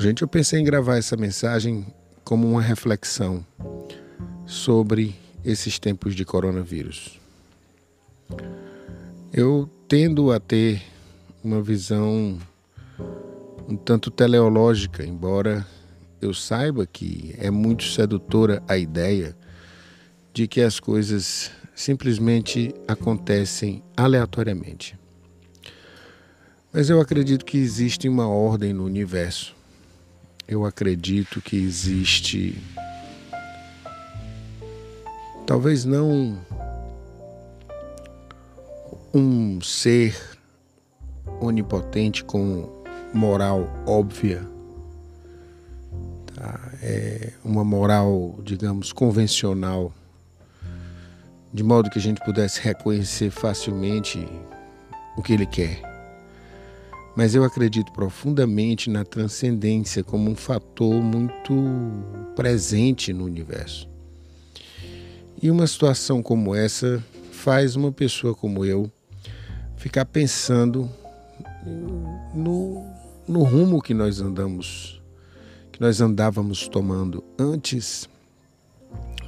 Gente, eu pensei em gravar essa mensagem como uma reflexão sobre esses tempos de coronavírus. Eu tendo a ter uma visão um tanto teleológica, embora eu saiba que é muito sedutora a ideia de que as coisas simplesmente acontecem aleatoriamente. Mas eu acredito que existe uma ordem no universo. Eu acredito que existe. Talvez não um ser onipotente com moral óbvia, tá? é uma moral, digamos, convencional, de modo que a gente pudesse reconhecer facilmente o que ele quer. Mas eu acredito profundamente na transcendência como um fator muito presente no universo. E uma situação como essa faz uma pessoa como eu ficar pensando no, no rumo que nós andamos, que nós andávamos tomando antes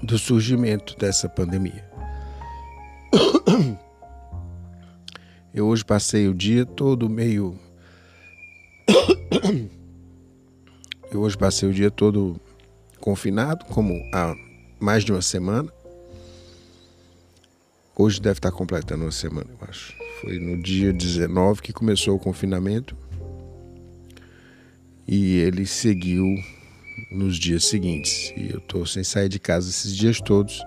do surgimento dessa pandemia. Eu hoje passei o dia todo meio. Eu hoje passei o dia todo confinado, como há mais de uma semana. Hoje deve estar completando uma semana, eu acho. Foi no dia 19 que começou o confinamento e ele seguiu nos dias seguintes. E eu estou sem sair de casa esses dias todos,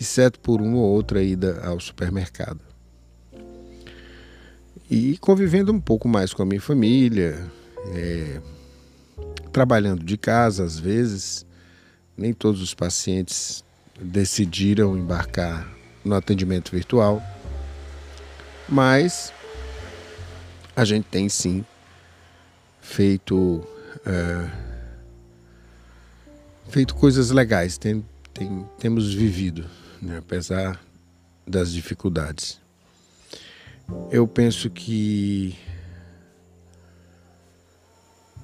exceto por uma ou outra ida ao supermercado. E convivendo um pouco mais com a minha família, é, trabalhando de casa às vezes. Nem todos os pacientes decidiram embarcar no atendimento virtual. Mas a gente tem sim feito é, feito coisas legais, tem, tem, temos vivido, né, apesar das dificuldades. Eu penso que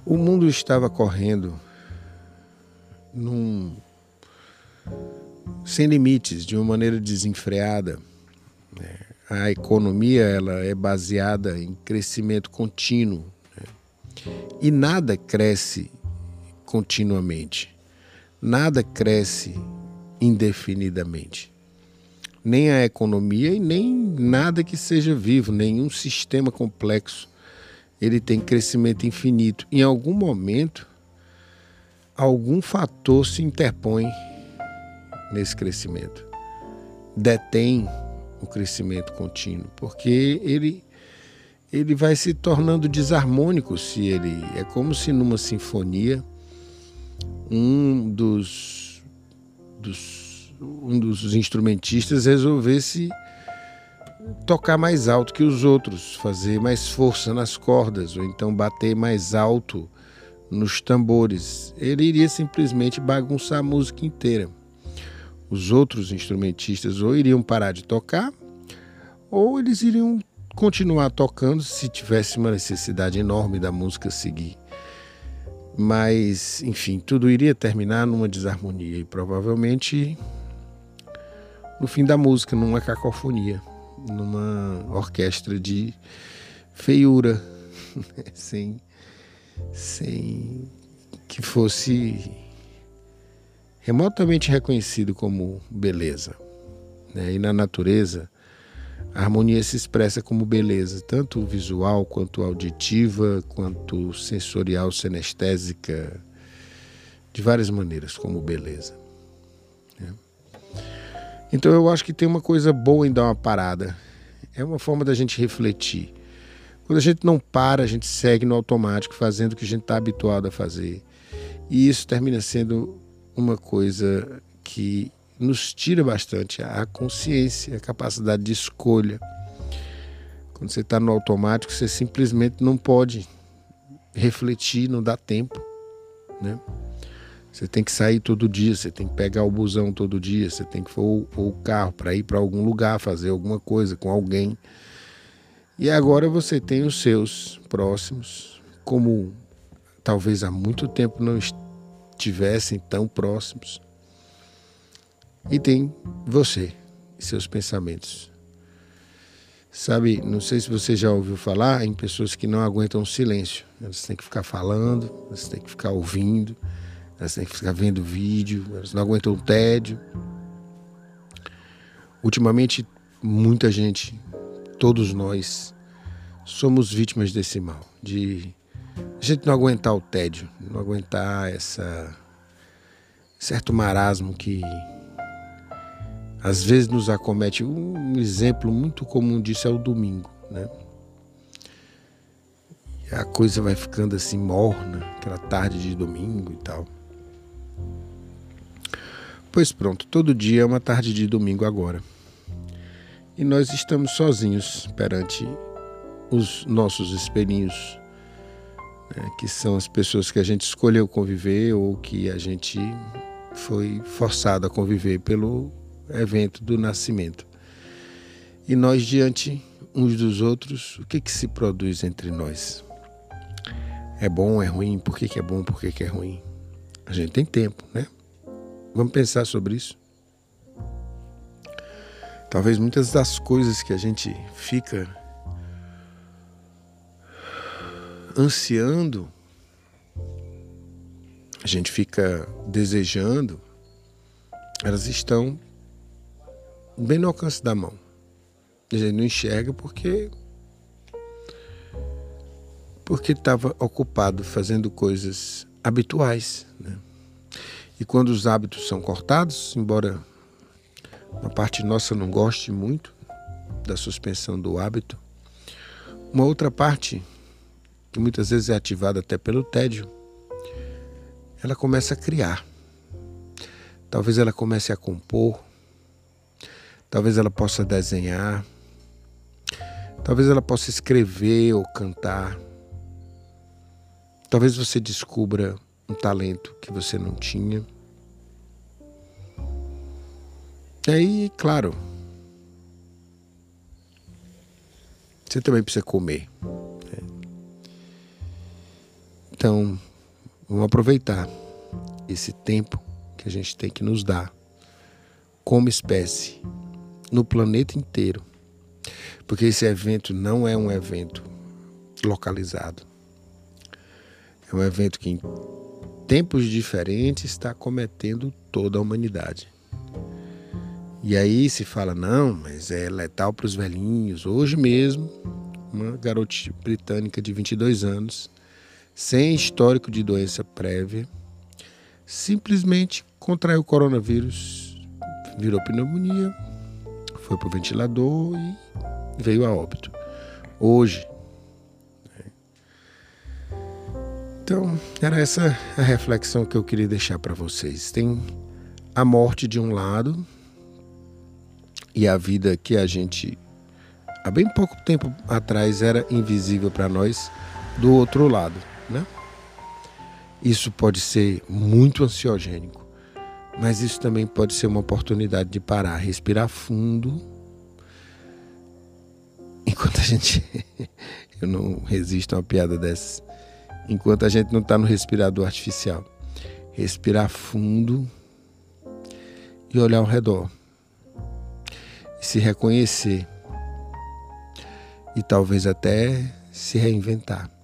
o mundo estava correndo num sem limites, de uma maneira desenfreada. Né? a economia ela é baseada em crescimento contínuo né? e nada cresce continuamente, nada cresce indefinidamente. Nem a economia e nem nada que seja vivo, nenhum sistema complexo, ele tem crescimento infinito. Em algum momento, algum fator se interpõe nesse crescimento, detém o crescimento contínuo, porque ele ele vai se tornando desarmônico se ele é como se numa sinfonia um dos, dos um dos instrumentistas resolvesse tocar mais alto que os outros, fazer mais força nas cordas ou então bater mais alto nos tambores. Ele iria simplesmente bagunçar a música inteira os outros instrumentistas ou iriam parar de tocar, ou eles iriam continuar tocando se tivesse uma necessidade enorme da música seguir. Mas, enfim, tudo iria terminar numa desarmonia e provavelmente no fim da música, numa cacofonia, numa orquestra de feiura, sem, sem que fosse remotamente reconhecido como beleza. Né? E na natureza, a harmonia se expressa como beleza, tanto visual quanto auditiva, quanto sensorial, senestésica, de várias maneiras, como beleza. Então eu acho que tem uma coisa boa em dar uma parada. É uma forma da gente refletir. Quando a gente não para, a gente segue no automático, fazendo o que a gente está habituado a fazer. E isso termina sendo uma coisa que nos tira bastante a consciência, a capacidade de escolha. Quando você está no automático, você simplesmente não pode refletir, não dá tempo, né? Você tem que sair todo dia, você tem que pegar o busão todo dia, você tem que ou, o carro para ir para algum lugar, fazer alguma coisa com alguém. E agora você tem os seus próximos, como talvez há muito tempo não estivessem tão próximos. E tem você e seus pensamentos. Sabe, não sei se você já ouviu falar em pessoas que não aguentam o silêncio. Elas têm que ficar falando, elas têm que ficar ouvindo, elas têm que ficar vendo vídeo, elas não aguentam o tédio. Ultimamente, muita gente, todos nós, somos vítimas desse mal, de a gente não aguentar o tédio, não aguentar essa certo marasmo que às vezes nos acomete. Um exemplo muito comum disso é o domingo, né? E a coisa vai ficando assim morna, aquela tarde de domingo e tal. Pois pronto, todo dia é uma tarde de domingo agora. E nós estamos sozinhos perante os nossos espelhinhos, né, que são as pessoas que a gente escolheu conviver ou que a gente foi forçado a conviver pelo evento do nascimento. E nós, diante uns dos outros, o que, que se produz entre nós? É bom, é ruim? Por que, que é bom, por que, que é ruim? A gente tem tempo, né? Vamos pensar sobre isso. Talvez muitas das coisas que a gente fica ansiando, a gente fica desejando, elas estão bem no alcance da mão. A gente não enxerga porque porque estava ocupado fazendo coisas habituais. Né? E quando os hábitos são cortados, embora uma parte nossa não goste muito da suspensão do hábito, uma outra parte, que muitas vezes é ativada até pelo tédio, ela começa a criar. Talvez ela comece a compor, Talvez ela possa desenhar. Talvez ela possa escrever ou cantar. Talvez você descubra um talento que você não tinha. E aí, claro, você também precisa comer. Né? Então, vamos aproveitar esse tempo que a gente tem que nos dar como espécie no planeta inteiro. Porque esse evento não é um evento localizado. É um evento que, em tempos diferentes, está cometendo toda a humanidade. E aí se fala, não, mas é letal para os velhinhos. Hoje mesmo, uma garota britânica de 22 anos, sem histórico de doença prévia, simplesmente contraiu o coronavírus, virou pneumonia, foi para o ventilador e veio a óbito. Hoje. Então, era essa a reflexão que eu queria deixar para vocês. Tem a morte de um lado e a vida que a gente, há bem pouco tempo atrás, era invisível para nós, do outro lado. Né? Isso pode ser muito ansiogênico mas isso também pode ser uma oportunidade de parar, respirar fundo. Enquanto a gente. Eu não resisto a uma piada dessas. Enquanto a gente não está no respirador artificial. Respirar fundo e olhar ao redor. E se reconhecer. E talvez até se reinventar.